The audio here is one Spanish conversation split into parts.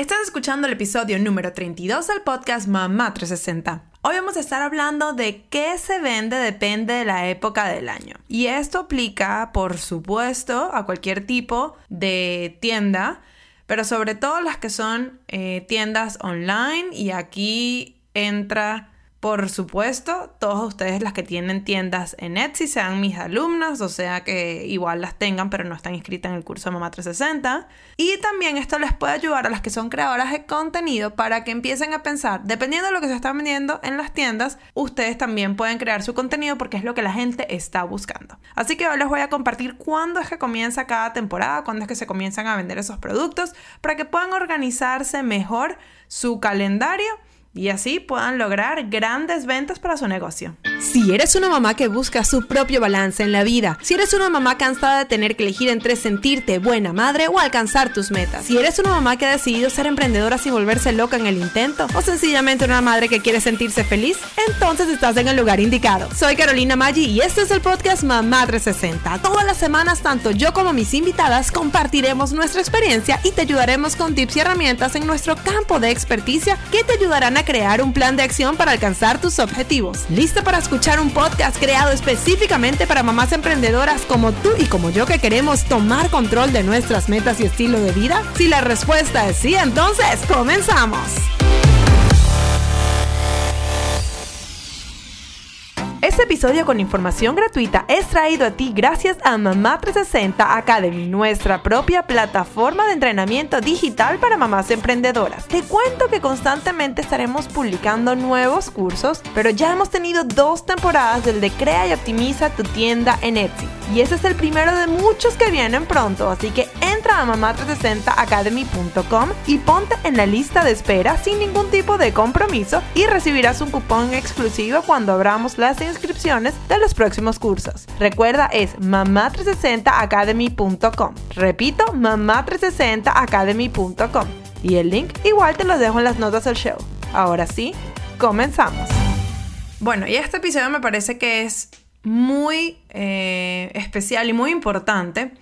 Estás escuchando el episodio número 32 del podcast Mamá 360. Hoy vamos a estar hablando de qué se vende depende de la época del año. Y esto aplica, por supuesto, a cualquier tipo de tienda, pero sobre todo las que son eh, tiendas online y aquí entra por supuesto, todos ustedes las que tienen tiendas en Etsy sean mis alumnas, o sea que igual las tengan pero no están inscritas en el curso de Mamá 360. Y también esto les puede ayudar a las que son creadoras de contenido para que empiecen a pensar, dependiendo de lo que se está vendiendo en las tiendas, ustedes también pueden crear su contenido porque es lo que la gente está buscando. Así que hoy les voy a compartir cuándo es que comienza cada temporada, cuándo es que se comienzan a vender esos productos, para que puedan organizarse mejor su calendario y así puedan lograr grandes ventas para su negocio. Si eres una mamá que busca su propio balance en la vida, si eres una mamá cansada de tener que elegir entre sentirte buena madre o alcanzar tus metas, si eres una mamá que ha decidido ser emprendedora sin volverse loca en el intento, o sencillamente una madre que quiere sentirse feliz, entonces estás en el lugar indicado. Soy Carolina Maggi y este es el podcast Mamá 360. Todas las semanas, tanto yo como mis invitadas compartiremos nuestra experiencia y te ayudaremos con tips y herramientas en nuestro campo de experticia que te ayudarán a crear un plan de acción para alcanzar tus objetivos. ¿Lista para escuchar un podcast creado específicamente para mamás emprendedoras como tú y como yo que queremos tomar control de nuestras metas y estilo de vida? Si la respuesta es sí, entonces comenzamos. Este episodio con información gratuita es traído a ti gracias a Mamá 360 Academy, nuestra propia plataforma de entrenamiento digital para mamás emprendedoras. Te cuento que constantemente estaremos publicando nuevos cursos, pero ya hemos tenido dos temporadas del de Crea y Optimiza tu tienda en Etsy. Y ese es el primero de muchos que vienen pronto, así que entra a mamá360academy.com y ponte en la lista de espera sin ningún tipo de compromiso y recibirás un cupón exclusivo cuando abramos las inscripciones de los próximos cursos. Recuerda, es mamá360academy.com. Repito, mamá360academy.com. Y el link igual te lo dejo en las notas del show. Ahora sí, comenzamos. Bueno, y este episodio me parece que es muy eh, especial y muy importante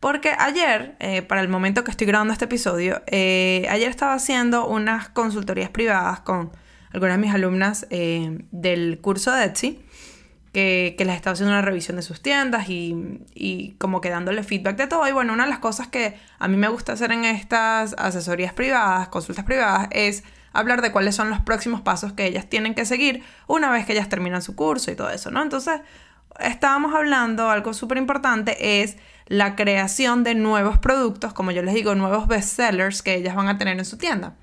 porque ayer, eh, para el momento que estoy grabando este episodio, eh, ayer estaba haciendo unas consultorías privadas con algunas de mis alumnas del curso de Etsy que, les estaba haciendo una revisión de sus tiendas y, como que dándole feedback de todo. Y bueno, una de las cosas que a mí me gusta hacer en estas asesorías privadas, consultas privadas, es hablar de cuáles son los próximos pasos que ellas tienen que seguir una vez que ellas terminan su curso y todo eso, ¿no? Entonces, estábamos hablando, algo súper importante es la creación de nuevos productos, como yo les digo, nuevos bestsellers que ellas van a tener en su tienda.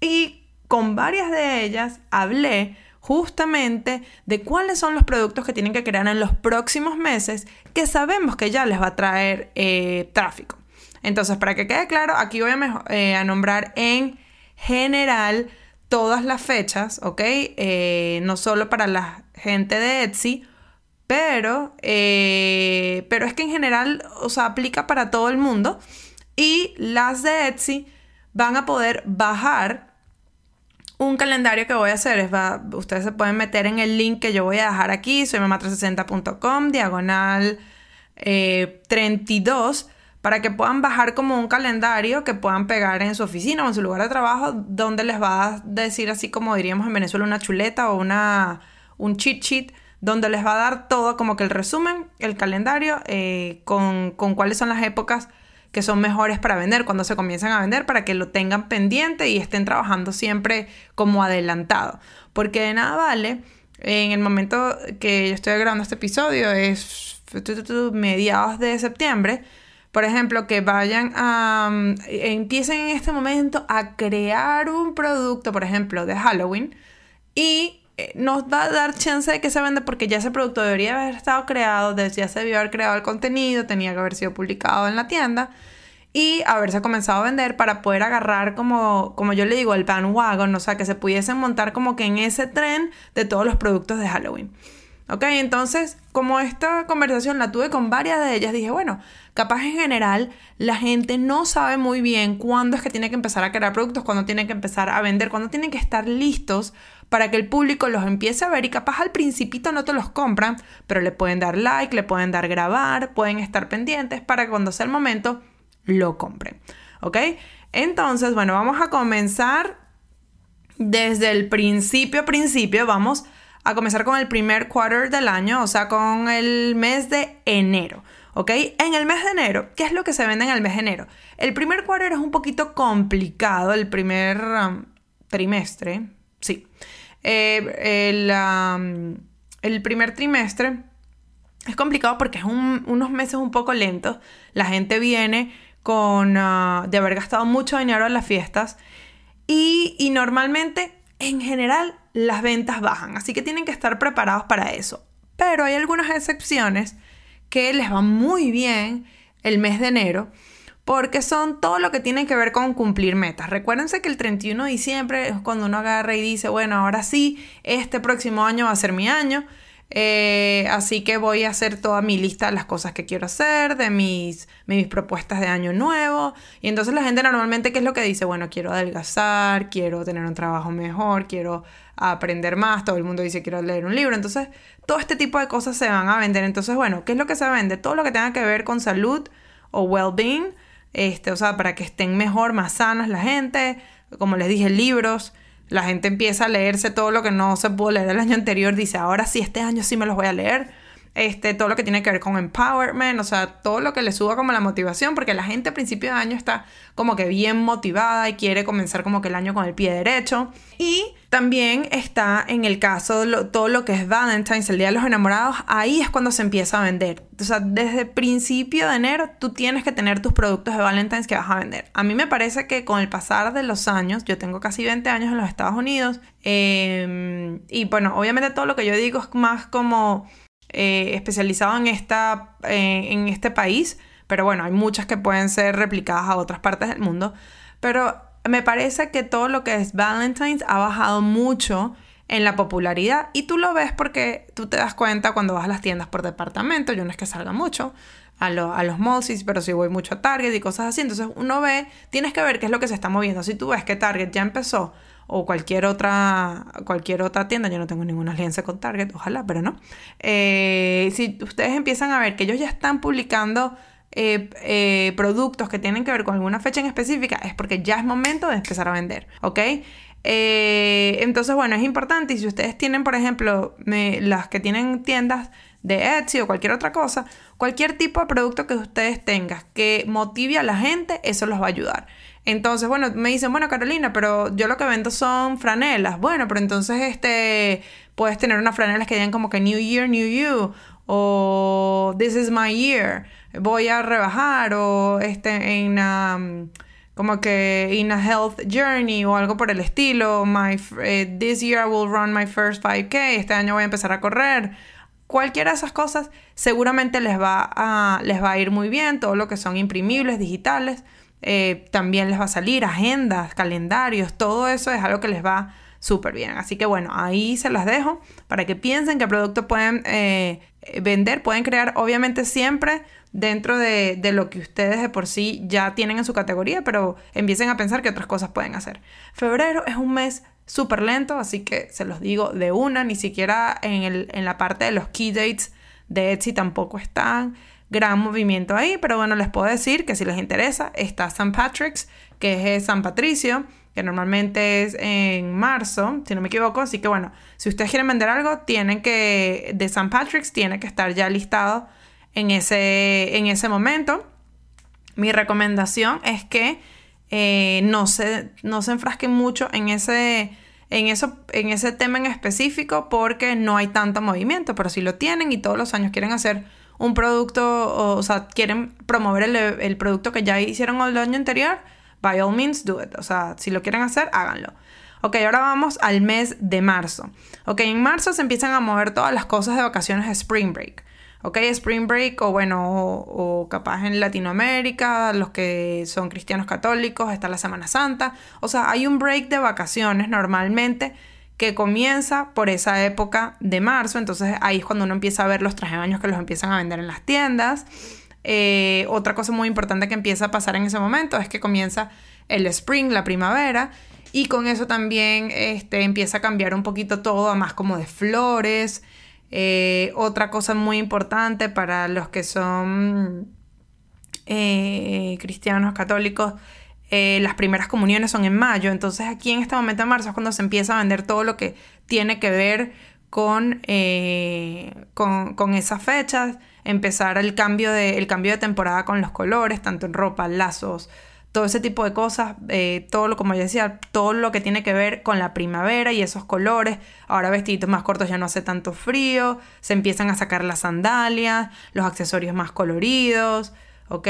Y con varias de ellas hablé justamente de cuáles son los productos que tienen que crear en los próximos meses que sabemos que ya les va a traer eh, tráfico. Entonces, para que quede claro, aquí voy a, eh, nombrar en general todas las fechas, ¿ok? Eh, no solo para la gente de Etsy, pero, pero es que en general, o sea, aplica para todo el mundo. Y las de Etsy van a poder bajar un calendario que voy a hacer es, va, ustedes se pueden meter en el link que yo voy a dejar aquí, soy mamá360.com, diagonal 32, eh, para que puedan bajar como un calendario que puedan pegar en su oficina o en su lugar de trabajo, donde les va a decir así como diríamos en Venezuela una chuleta o una, un cheat sheet, donde les va a dar todo como que el resumen, el calendario, eh, con, con cuáles son las épocas que son mejores para vender, cuando se comienzan a vender, para que lo tengan pendiente y estén trabajando siempre como adelantado. Porque de nada vale, en el momento que yo estoy grabando este episodio, es mediados de septiembre, por ejemplo, que vayan a, mm, empiecen en este momento a crear un producto, por ejemplo, de Halloween, y eh, nos va a dar chance de que se venda porque ya ese producto debería haber estado creado, ya se debió haber creado el contenido, tenía que haber sido publicado en la tienda y haberse comenzado a vender para poder agarrar como, como yo le digo, el bandwagon, o sea, que se pudiesen montar como que en ese tren de todos los productos de Halloween. Ok, entonces, como esta conversación la tuve con varias de ellas, dije, bueno, capaz en general la gente no sabe muy bien cuándo es que tiene que empezar a crear productos, cuándo tiene que empezar a vender, cuándo tienen que estar listos para que el público los empiece a ver y capaz al principito no te los compran, pero le pueden dar like, le pueden dar grabar, pueden estar pendientes para que cuando sea el momento lo compren. ¿Ok? Entonces, bueno, vamos a comenzar desde el principio, principio, vamos a comenzar con el primer quarter del año, o sea, con el mes de enero. ¿Ok? En el mes de enero, ¿qué es lo que se vende en el mes de enero? El primer quarter es un poquito complicado, el primer um, trimestre, sí. Eh, el, um, el, primer trimestre es complicado porque es unos meses un poco lentos. La gente viene con uh, de haber gastado mucho dinero en las fiestas y, y normalmente, en general, las ventas bajan. Así que tienen que estar preparados para eso. Pero hay algunas excepciones que les va muy bien el mes de enero porque son todo lo que tiene que ver con cumplir metas. Recuérdense que el 31 de diciembre es cuando uno agarra y dice, bueno, ahora sí, este próximo año va a ser mi año. Eh, así que voy a hacer toda mi lista de las cosas que quiero hacer, de mis, mis propuestas de año nuevo. Y entonces la gente normalmente, ¿qué es lo que dice? Bueno, quiero adelgazar, quiero tener un trabajo mejor, quiero aprender más. Todo el mundo dice, quiero leer un libro. Entonces, todo este tipo de cosas se van a vender. Entonces, bueno, ¿qué es lo que se vende? Todo lo que tenga que ver con salud o well-being. Este, o sea, para que estén mejor, más sanas la gente. Como les dije, libros la gente empieza a leerse todo lo que no se pudo leer el año anterior, dice, ahora sí, este año sí me los voy a leer. Este, todo lo que tiene que ver con empowerment, o sea, todo lo que le suba como la motivación, porque la gente a principio de año está como que bien motivada y quiere comenzar como que el año con el pie derecho. Y también está en el caso de todo lo que es Valentine's, el Día de los Enamorados, ahí es cuando se empieza a vender. O sea, desde principio de enero tú tienes que tener tus productos de Valentine's que vas a vender. A mí me parece que con el pasar de los años, yo tengo casi 20 años en los Estados Unidos, em, y bueno, obviamente todo lo que yo digo es más como eh, especializado en, esta, eh, en este país, pero bueno, hay muchas que pueden ser replicadas a otras partes del mundo. Pero me parece que todo lo que es Valentine's ha bajado mucho en la popularidad y tú lo ves porque tú te das cuenta cuando vas a las tiendas por departamento, yo no es que salga mucho a, a los malls, pero sí voy mucho a Target y cosas así, entonces uno ve, tienes que ver qué es lo que se está moviendo, si tú ves que Target ya empezó o cualquier otra, cualquier otra tienda, yo no tengo ninguna alianza con Target, ojalá, pero no. Eh, si ustedes empiezan a ver que ellos ya están publicando eh, eh, productos que tienen que ver con alguna fecha en específica, es porque ya es momento de empezar a vender, ¿ok? entonces, bueno, es importante y si ustedes tienen, por ejemplo, las que tienen tiendas de Etsy o cualquier otra cosa, cualquier tipo de producto que ustedes tengan que motive a la gente, eso los va a ayudar. Entonces, bueno, me dicen, bueno, Carolina, pero yo lo que vendo son franelas. Bueno, pero entonces este puedes tener unas franelas que digan como que New Year, New You o This is my year. Voy a rebajar o este en um, como que in a health journey o algo por el estilo. My eh, this year I will run my first 5k. Este año voy a empezar a correr. Cualquiera de esas cosas seguramente les va a les va a ir muy bien. Todo lo que son imprimibles digitales. Eh, también les va a salir agendas, calendarios, todo eso es algo que les va súper bien. Así que bueno, ahí se las dejo para que piensen qué producto pueden eh, vender, pueden crear obviamente siempre dentro de, de, lo que ustedes de por sí ya tienen en su categoría, pero empiecen a pensar que otras cosas pueden hacer. Febrero es un mes súper lento, así que se los digo de una, ni siquiera en, el, en la parte de los key dates de Etsy tampoco están gran movimiento ahí, pero bueno, les puedo decir que si les interesa, está St. Patrick's, que es San Patricio, que normalmente es en marzo, si no me equivoco, así que bueno, si ustedes quieren vender algo, tienen que, de St. Patrick's, tiene que estar ya listado en ese, en ese momento. Mi recomendación es que eh, no, se, no se enfrasquen mucho en ese, en, eso, en ese tema en específico porque no hay tanto movimiento, pero si lo tienen y todos los años quieren hacer un producto, o, sea, quieren promover el, producto que ya hicieron el año anterior, by all means do it. O sea, si lo quieren hacer, háganlo. Ok, ahora vamos al mes de marzo. Ok, en marzo se empiezan a mover todas las cosas de vacaciones de Spring Break. Ok, Spring Break o bueno, o, o, capaz en Latinoamérica, los que son cristianos católicos, está la Semana Santa. O sea, hay un break de vacaciones normalmente que comienza por esa época de marzo, entonces ahí es cuando uno empieza a ver los trajes de baños que los empiezan a vender en las tiendas. Eh, otra cosa muy importante que empieza a pasar en ese momento es que comienza el spring, la primavera, y con eso también este, empieza a cambiar un poquito todo a más como de flores. Eh, otra cosa muy importante para los que son eh, cristianos católicos eh, las primeras comuniones son en mayo, entonces aquí en este momento de marzo es cuando se empieza a vender todo lo que tiene que ver con, eh, con, esas fechas, empezar el cambio, de, el cambio de temporada con los colores, tanto en ropa, lazos, todo ese tipo de cosas, eh, todo lo, como ya decía, todo lo que tiene que ver con la primavera y esos colores. Ahora vestiditos más cortos ya no hace tanto frío, se empiezan a sacar las sandalias, los accesorios más coloridos, ¿ok?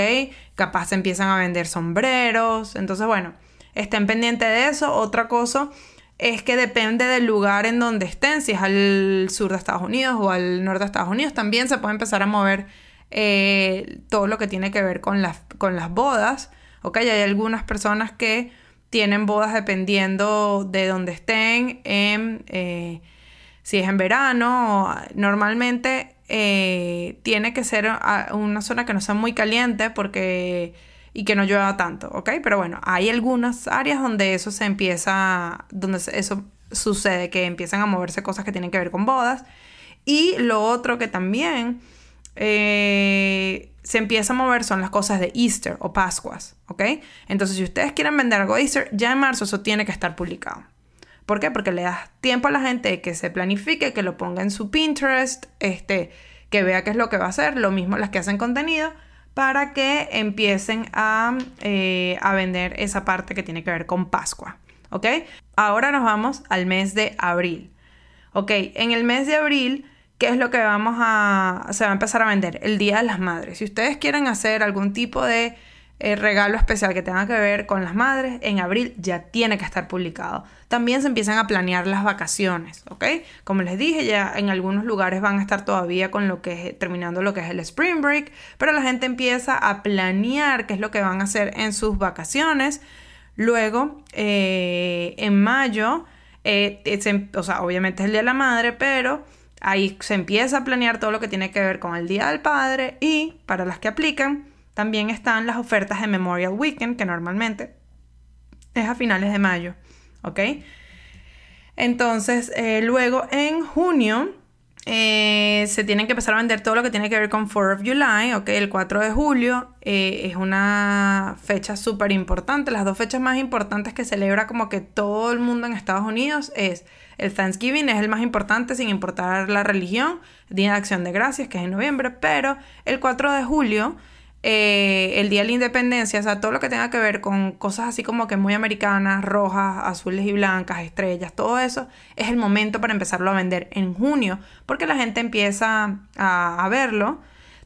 Capaz se empiezan a vender sombreros. Entonces, bueno, estén pendientes de eso. Otra cosa es que depende del lugar en donde estén, si es al sur de Estados Unidos o al norte de Estados Unidos, también se puede empezar a mover eh, todo lo que tiene que ver con las, con las bodas. ¿ok? Hay algunas personas que tienen bodas dependiendo de donde estén, eh, si es en verano, normalmente eh, tiene que ser una zona que no sea muy caliente porque y que no llueva tanto, ¿ok? Pero bueno, hay algunas áreas donde eso se empieza, donde eso sucede, que empiezan a moverse cosas que tienen que ver con bodas. Y lo otro que también eh, se empieza a mover son las cosas de Easter o Pascuas, ¿ok? Entonces, si ustedes quieren vender algo de Easter, ya en marzo eso tiene que estar publicado. ¿Por qué? Porque le das tiempo a la gente que se planifique, que lo ponga en su Pinterest, este, que vea qué es lo que va a hacer, lo mismo las que hacen contenido, para que empiecen a, eh, a vender esa parte que tiene que ver con Pascua. ¿Ok? Ahora nos vamos al mes de abril. ¿Ok? En el mes de abril, ¿qué es lo que vamos a... se va a empezar a vender? El Día de las Madres. Si ustedes quieren hacer algún tipo de el regalo especial que tenga que ver con las madres, en abril ya tiene que estar publicado. También se empiezan a planear las vacaciones, ¿ok? Como les dije, ya en algunos lugares van a estar todavía con lo que es, terminando lo que es el spring break, pero la gente empieza a planear qué es lo que van a hacer en sus vacaciones. Luego, eh, en mayo, eh, o sea, obviamente es el Día de la Madre, pero ahí se empieza a planear todo lo que tiene que ver con el Día del Padre y para las que aplican, también están las ofertas de Memorial Weekend, que normalmente es a finales de mayo. ¿Ok? Entonces, eh, luego en junio eh, se tienen que empezar a vender todo lo que tiene que ver con 4 of July, ¿ok? El 4 de julio eh, es una fecha súper importante. Las dos fechas más importantes que celebra como que todo el mundo en Estados Unidos es el Thanksgiving, es el más importante sin importar la religión, Día de Acción de Gracias, que es en noviembre, pero el 4 de julio eh, el Día de la Independencia, o sea, todo lo que tenga que ver con cosas así como que muy americanas, rojas, azules y blancas, estrellas, todo eso, es el momento para empezarlo a vender en junio, porque la gente empieza a, verlo.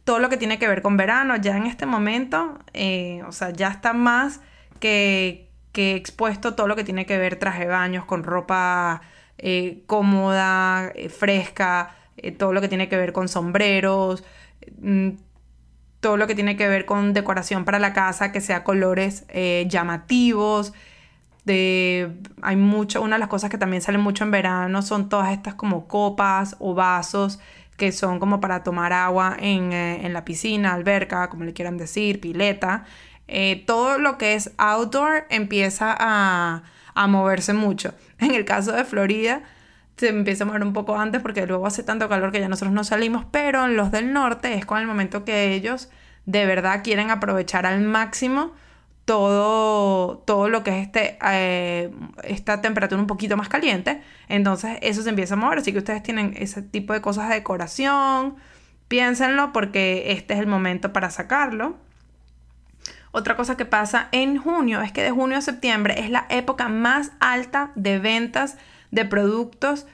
Todo lo que tiene que ver con verano, ya en este momento, eh, o sea, ya está más que, expuesto todo lo que tiene que ver traje de baños, con ropa eh, cómoda, fresca, todo lo que tiene que ver con sombreros mm, todo lo que tiene que ver con decoración para la casa, que sea colores eh, llamativos. De, hay mucho, una de las cosas que también sale mucho en verano son todas estas como copas o vasos que son como para tomar agua en, eh, la piscina, alberca, como le quieran decir, pileta. Eh, todo lo que es outdoor empieza a, a moverse mucho. En el caso de Florida, se empieza a mover un poco antes porque luego hace tanto calor que ya nosotros no salimos, pero en los del norte es con el momento que ellos de verdad quieren aprovechar al máximo todo, todo lo que es este, eh, esta temperatura un poquito más caliente. Entonces eso se empieza a mover. Así que ustedes tienen ese tipo de cosas de decoración. Piénsenlo porque este es el momento para sacarlo. Otra cosa que pasa en junio es que de junio a septiembre es la época más alta de ventas de productos,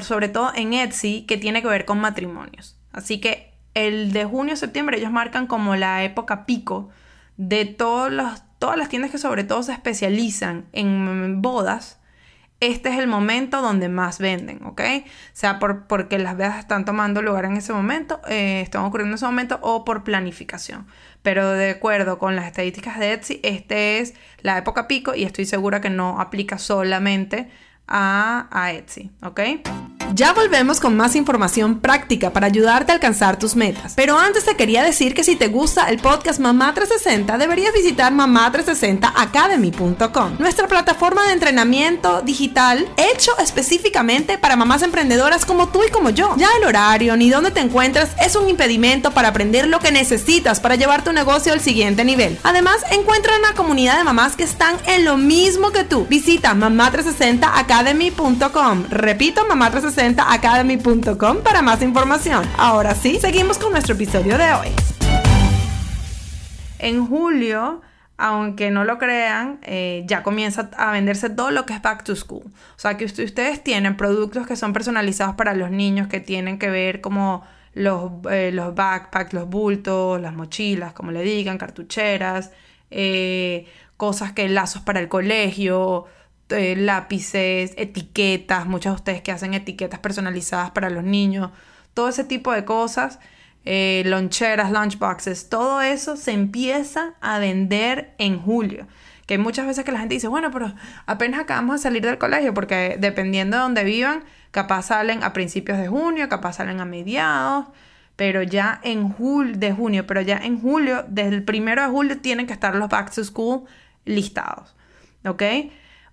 sobre todo en Etsy, que tiene que ver con matrimonios. Así que el de junio a septiembre ellos marcan como la época pico de todos los, todas las tiendas que sobre todo se especializan en bodas. Este es el momento donde más venden, ¿ok? O sea, por, porque las bodas están tomando lugar en ese momento, eh, están ocurriendo en ese momento o por planificación. Pero de acuerdo con las estadísticas de Etsy, este es la época pico y estoy segura que no aplica solamente a, Etsy, ¿ok? Ya volvemos con más información práctica para ayudarte a alcanzar tus metas. Pero antes te quería decir que si te gusta el podcast Mamá 360, deberías visitar mamá360academy.com, nuestra plataforma de entrenamiento digital hecho específicamente para mamás emprendedoras como tú y como yo. Ya el horario ni dónde te encuentras es un impedimento para aprender lo que necesitas para llevar tu negocio al siguiente nivel. Además, encuentra una comunidad de mamás que están en lo mismo que tú. Visita mamá360academy.com. Repito, mamá360 academy.com para más información. Ahora sí, seguimos con nuestro episodio de hoy. En julio, aunque no lo crean, eh, ya comienza a venderse todo lo que es back to school. O sea, que ustedes tienen productos que son personalizados para los niños, que tienen que ver como los, eh, los backpacks, los bultos, las mochilas, como le digan, cartucheras, eh, cosas que lazos para el colegio, eh, lápices, etiquetas, muchos de ustedes que hacen etiquetas personalizadas para los niños, todo ese tipo de cosas, eh, loncheras, lunchboxes, todo eso se empieza a vender en julio. Que hay muchas veces que la gente dice, bueno, pero apenas acabamos de salir del colegio, porque dependiendo de donde vivan, capaz salen a principios de junio, capaz salen a mediados, pero ya en julio, de junio, pero ya en julio, desde el primero de julio tienen que estar los back to school listados, ¿ok?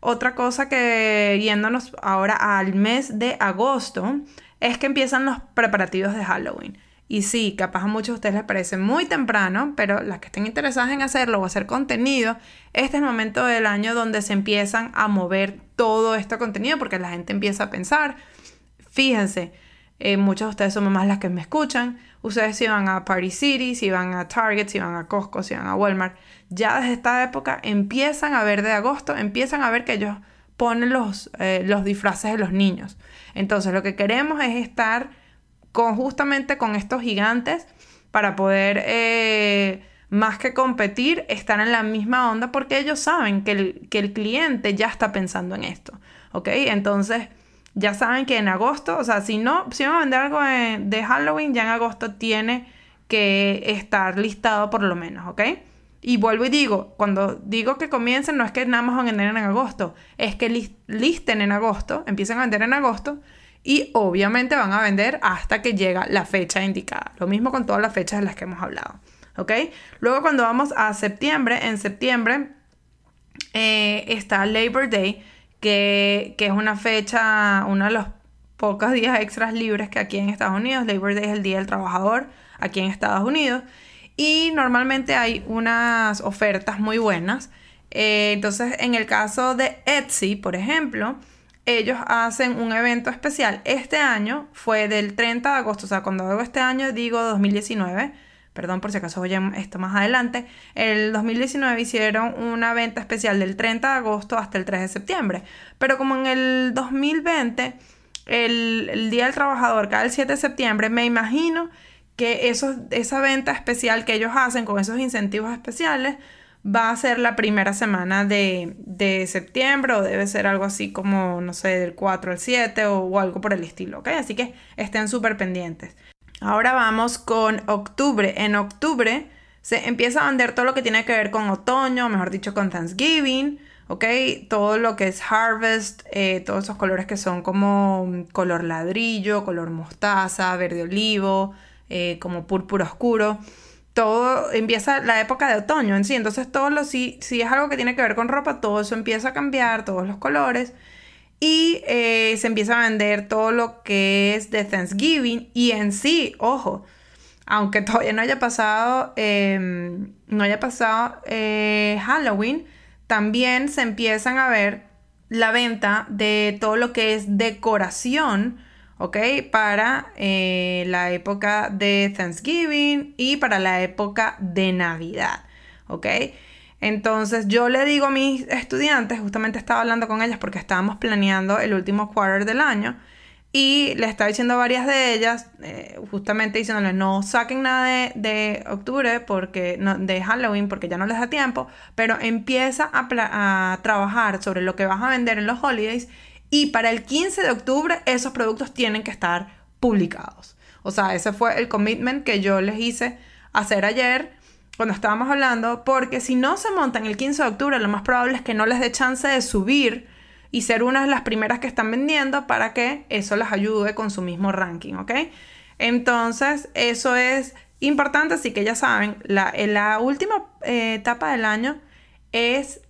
Otra cosa que yéndonos ahora al mes de agosto es que empiezan los preparativos de Halloween. Y sí, capaz a muchos de ustedes les parece muy temprano, pero las que estén interesadas en hacerlo o hacer contenido, este es el momento del año donde se empiezan a mover todo este contenido porque la gente empieza a pensar. Fíjense, eh, muchas de ustedes son mamás las que me escuchan. Ustedes si van a Party City, si van a Target, si van a Costco, si van a Walmart, ya desde esta época empiezan a ver de agosto, empiezan a ver que ellos ponen los, eh, los disfraces de los niños. Entonces lo que queremos es estar justamente con estos gigantes para poder, eh, más que competir, estar en la misma onda porque ellos saben que el, que el cliente ya está pensando en esto. ¿Ok? Entonces ya saben que en agosto, o sea, si no, si van a vender algo de Halloween, ya en agosto tiene que estar listado por lo menos, ¿ok? Y vuelvo y digo, cuando digo que comiencen, no es que nada más van a vender en agosto, es que listen en agosto, empiecen a vender en agosto y obviamente van a vender hasta que llega la fecha indicada. Lo mismo con todas las fechas de las que hemos hablado. ¿Ok? Luego cuando vamos a septiembre, en septiembre eh, está Labor Day, que, es una fecha, uno de los pocos días extras libres que aquí en Estados Unidos. Labor Day es el Día del Trabajador aquí en Estados Unidos. Y normalmente hay unas ofertas muy buenas. Eh, entonces, en el caso de Etsy, por ejemplo, ellos hacen un evento especial. Este año fue del 30 de agosto, o sea, cuando hago este año digo 2019, perdón por si acaso oyen esto más adelante, el 2019 hicieron una venta especial del 30 de agosto hasta el 3 de septiembre, pero como en el 2020, el, Día del Trabajador cae el 7 de septiembre, me imagino que esa venta especial que ellos hacen con esos incentivos especiales va a ser la primera semana de, septiembre o debe ser algo así como, no sé, del 4 al 7 o, algo por el estilo, ¿ok? Así que estén súper pendientes. Ahora vamos con octubre. En octubre se empieza a vender todo lo que tiene que ver con otoño, mejor dicho, con Thanksgiving, ¿ok? Todo lo que es harvest, eh, todos esos colores que son como color ladrillo, color mostaza, verde olivo, eh, como púrpura oscuro. Todo empieza la época de otoño en sí. Entonces, todo lo, si, si es algo que tiene que ver con ropa, todo eso empieza a cambiar, todos los colores. Y eh, se empieza a vender todo lo que es de Thanksgiving. Y en sí, ojo, aunque todavía no haya pasado, em, no haya pasado eh, Halloween, también se empiezan a ver la venta de todo lo que es decoración ¿ok? Para eh, la época de Thanksgiving y para la época de Navidad, ¿ok? Entonces yo le digo a mis estudiantes, justamente estaba hablando con ellas porque estábamos planeando el último quarter del año y le estaba diciendo a varias de ellas, eh, justamente diciéndoles no saquen nada de, octubre porque de Halloween porque ya no les da tiempo, pero empieza a, a trabajar sobre lo que vas a vender en los holidays y para el 15 de octubre esos productos tienen que estar publicados. O sea, ese fue el commitment que yo les hice hacer ayer cuando estábamos hablando, porque si no se montan el 15 de octubre, lo más probable es que no les dé chance de subir y ser una de las primeras que están vendiendo para que eso las ayude con su mismo ranking, ¿ok? Entonces, eso es importante, así que ya saben, la, la última eh, etapa del año es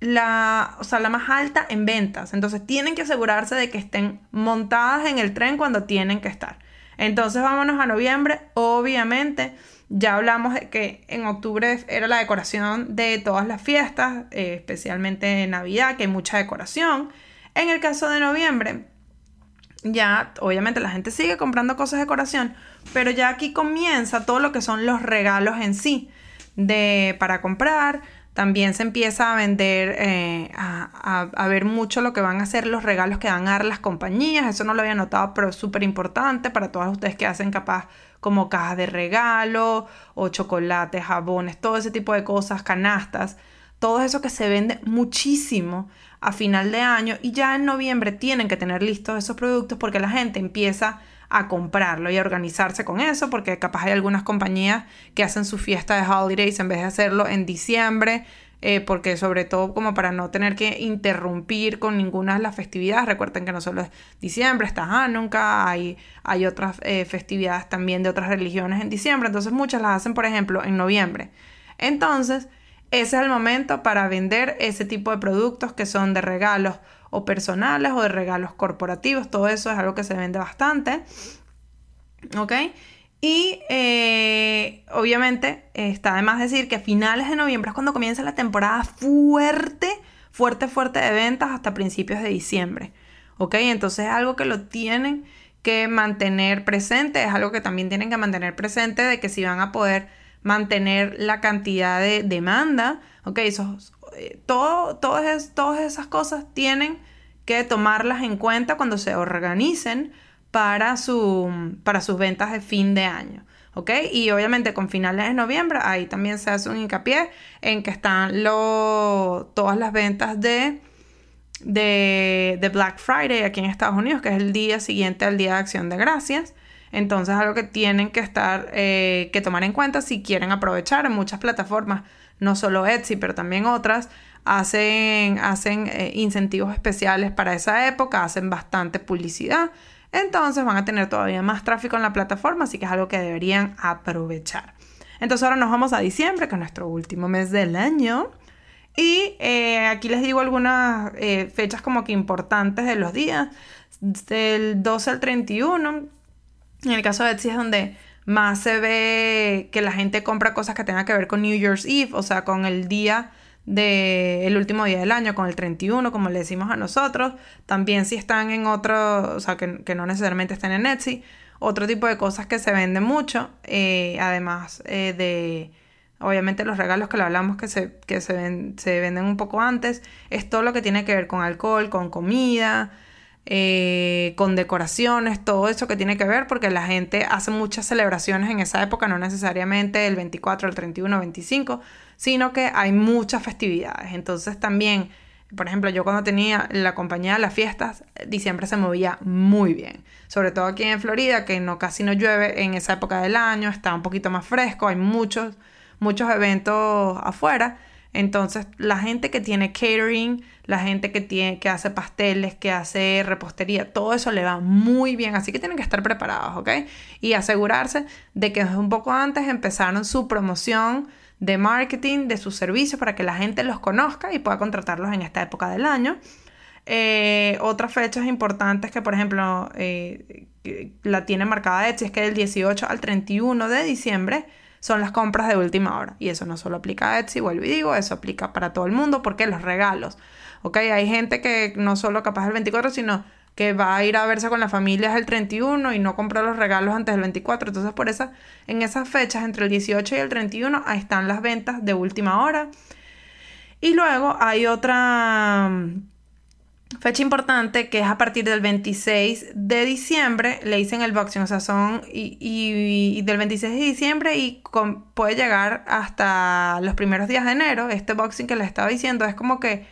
la, o sea, la más alta en ventas. Entonces, tienen que asegurarse de que estén montadas en el tren cuando tienen que estar. Entonces, vámonos a noviembre, obviamente ya hablamos de que en octubre era la decoración de todas las fiestas, eh, especialmente en Navidad, que hay mucha decoración. En el caso de noviembre, ya obviamente la gente sigue comprando cosas de decoración, pero ya aquí comienza todo lo que son los regalos en sí de para comprar. También se empieza a vender, eh, a, a, ver mucho lo que van a ser los regalos que van a dar las compañías. Eso no lo había notado, pero es súper importante para todas ustedes que hacen capaz como cajas de regalo o chocolates, jabones, todo ese tipo de cosas, canastas, todo eso que se vende muchísimo a final de año y ya en noviembre tienen que tener listos esos productos porque la gente empieza a comprarlo y a organizarse con eso porque capaz hay algunas compañías que hacen su fiesta de holidays en vez de hacerlo en diciembre eh, porque sobre todo como para no tener que interrumpir con ninguna de las festividades. Recuerden que no solo es diciembre, está Hanukkah, hay, hay otras eh, festividades también de otras religiones en diciembre, entonces muchas las hacen, por ejemplo, en noviembre. Entonces, ese es el momento para vender ese tipo de productos que son de regalos o personales o de regalos corporativos, todo eso es algo que se vende bastante. ¿Ok? Y eh, obviamente está de más decir que a finales de noviembre es cuando comienza la temporada fuerte, fuerte, fuerte de ventas hasta principios de diciembre. ¿Ok? Entonces es algo que lo tienen que mantener presente, es algo que también tienen que mantener presente de que si van a poder mantener la cantidad de demanda, ¿ok? Eso, eh, todas, esas cosas tienen que tomarlas en cuenta cuando se organicen para, su, para sus ventas de fin de año. Y obviamente con finales de noviembre, ahí también se hace un hincapié en que están todas las ventas de, de, Black Friday aquí en Estados Unidos, que es el día siguiente al Día de Acción de Gracias. Entonces, algo que tienen que estar, eh, que tomar en cuenta si quieren aprovechar en muchas plataformas, no solo Etsy, pero también otras, hacen, hacen eh, incentivos especiales para esa época, hacen bastante publicidad entonces van a tener todavía más tráfico en la plataforma, así que es algo que deberían aprovechar. Entonces ahora nos vamos a diciembre, que es nuestro último mes del año. Y eh, aquí les digo algunas eh, fechas como que importantes de los días. Del 12 al 31. En el caso de Etsy es donde más se ve que la gente compra cosas que tengan que ver con New Year's Eve, o sea, con el día del el último día del año, con el 31, como le decimos a nosotros. También si están en otro, o sea, que, no necesariamente estén en Etsy. Otro tipo de cosas que se venden mucho, eh, además eh, de, obviamente los regalos que le hablamos que, se, que se venden un poco antes, es todo lo que tiene que ver con alcohol, con comida, eh, con decoraciones, todo eso que tiene que ver, porque la gente hace muchas celebraciones en esa época, no necesariamente el 24, el 31, 25, sino que hay muchas festividades. Entonces también, por ejemplo, yo cuando tenía la compañía de las fiestas, diciembre se movía muy bien, sobre todo aquí en Florida, que no casi no llueve en esa época del año, está un poquito más fresco, hay muchos, muchos eventos afuera. Entonces, la gente que tiene catering, la gente que, tiene, que hace pasteles, que hace repostería, todo eso le va muy bien. Así que tienen que estar preparados, ¿ok? Y asegurarse de que un poco antes empezaron su promoción de marketing de sus servicios para que la gente los conozca y pueda contratarlos en esta época del año. Eh, otras fechas importantes que, por ejemplo, eh, la tiene marcada Etsy es que del 18 al 31 de diciembre son las compras de última hora. Y eso no solo aplica a Etsy, vuelvo y digo, eso aplica para todo el mundo porque los regalos. Ok, hay gente que no solo capaz el 24, sino que va a ir a verse con la familia el 31 y no compró los regalos antes del 24. Entonces, por eso, en esas fechas, entre el 18 y el 31, ahí están las ventas de última hora. Y luego hay otra Fecha importante que es a partir del 26 de diciembre, le dicen el boxing, o sea, son y, del 26 de diciembre y puede llegar hasta los primeros días de enero. Este boxing que les estaba diciendo es como que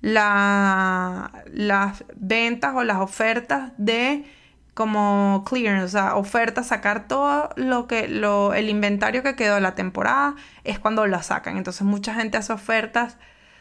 la, las ventas o las ofertas de como clearance, o sea, ofertas, sacar todo lo que, lo, el inventario que quedó de la temporada es cuando lo sacan. Entonces mucha gente hace ofertas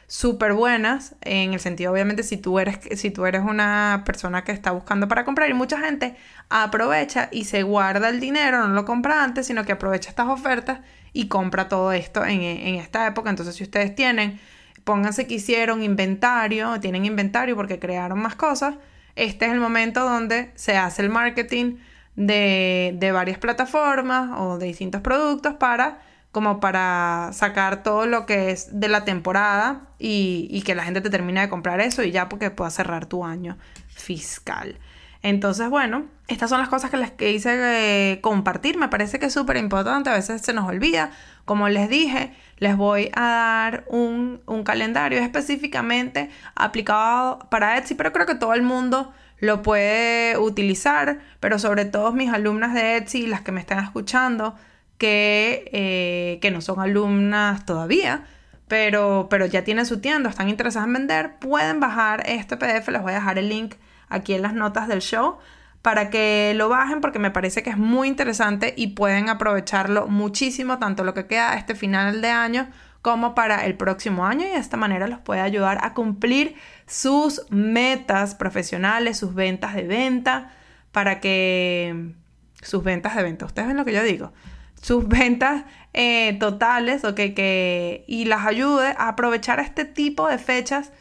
súper buenas, en el sentido obviamente si tú, eres, si tú eres una persona que está buscando para comprar y mucha gente aprovecha y se guarda el dinero, no lo compra antes, sino que aprovecha estas ofertas y compra todo esto en, en esta época. Entonces si ustedes tienen, pónganse que hicieron inventario, tienen inventario porque crearon más cosas, este es el momento donde se hace el marketing de, de varias plataformas o de distintos productos para como para sacar todo lo que es de la temporada y, que la gente te termine de comprar eso y ya porque puedas cerrar tu año fiscal. Entonces, bueno, estas son las cosas que les que hice eh, compartir. Me parece que es súper importante. A veces se nos olvida. Como les dije, les voy a dar un, un, calendario específicamente aplicado para Etsy, pero creo que todo el mundo lo puede utilizar. Pero sobre todo mis alumnas de Etsy, las que me están escuchando, que, eh, que no son alumnas todavía, pero, pero ya tienen su tienda, están interesadas en vender, pueden bajar este PDF, les voy a dejar el link aquí en las notas del show para que lo bajen porque me parece que es muy interesante y pueden aprovecharlo muchísimo, tanto lo que queda este final de año como para el próximo año y de esta manera los puede ayudar a cumplir sus metas profesionales, sus ventas de venta, para que sus ventas de venta, ustedes ven lo que yo digo, sus ventas eh, totales que, y las ayude a aprovechar este tipo de fechas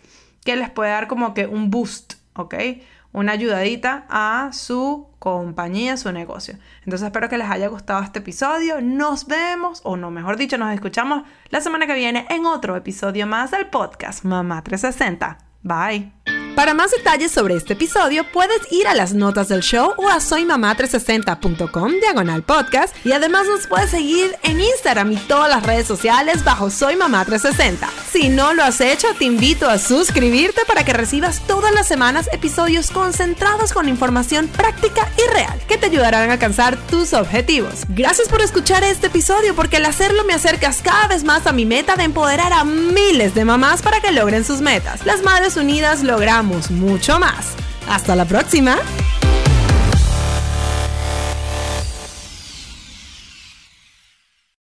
que les puede dar como que un boost, ¿ok? Una ayudadita a su compañía, su negocio. Entonces espero que les haya gustado este episodio. Nos vemos, o no, mejor dicho, nos escuchamos la semana que viene en otro episodio más del podcast Mamá 360. Bye. Para más detalles sobre este episodio, puedes ir a las notas del show o a soymamá360.com diagonal podcast y además nos puedes seguir en Instagram y todas las redes sociales bajo Soy Mamá 360. Si no lo has hecho, te invito a suscribirte para que recibas todas las semanas episodios concentrados con información práctica y real que te ayudarán a alcanzar tus objetivos. Gracias por escuchar este episodio porque al hacerlo me acercas cada vez más a mi meta de empoderar a miles de mamás para que logren sus metas. Las Madres Unidas logramos mucho más. Hasta la próxima.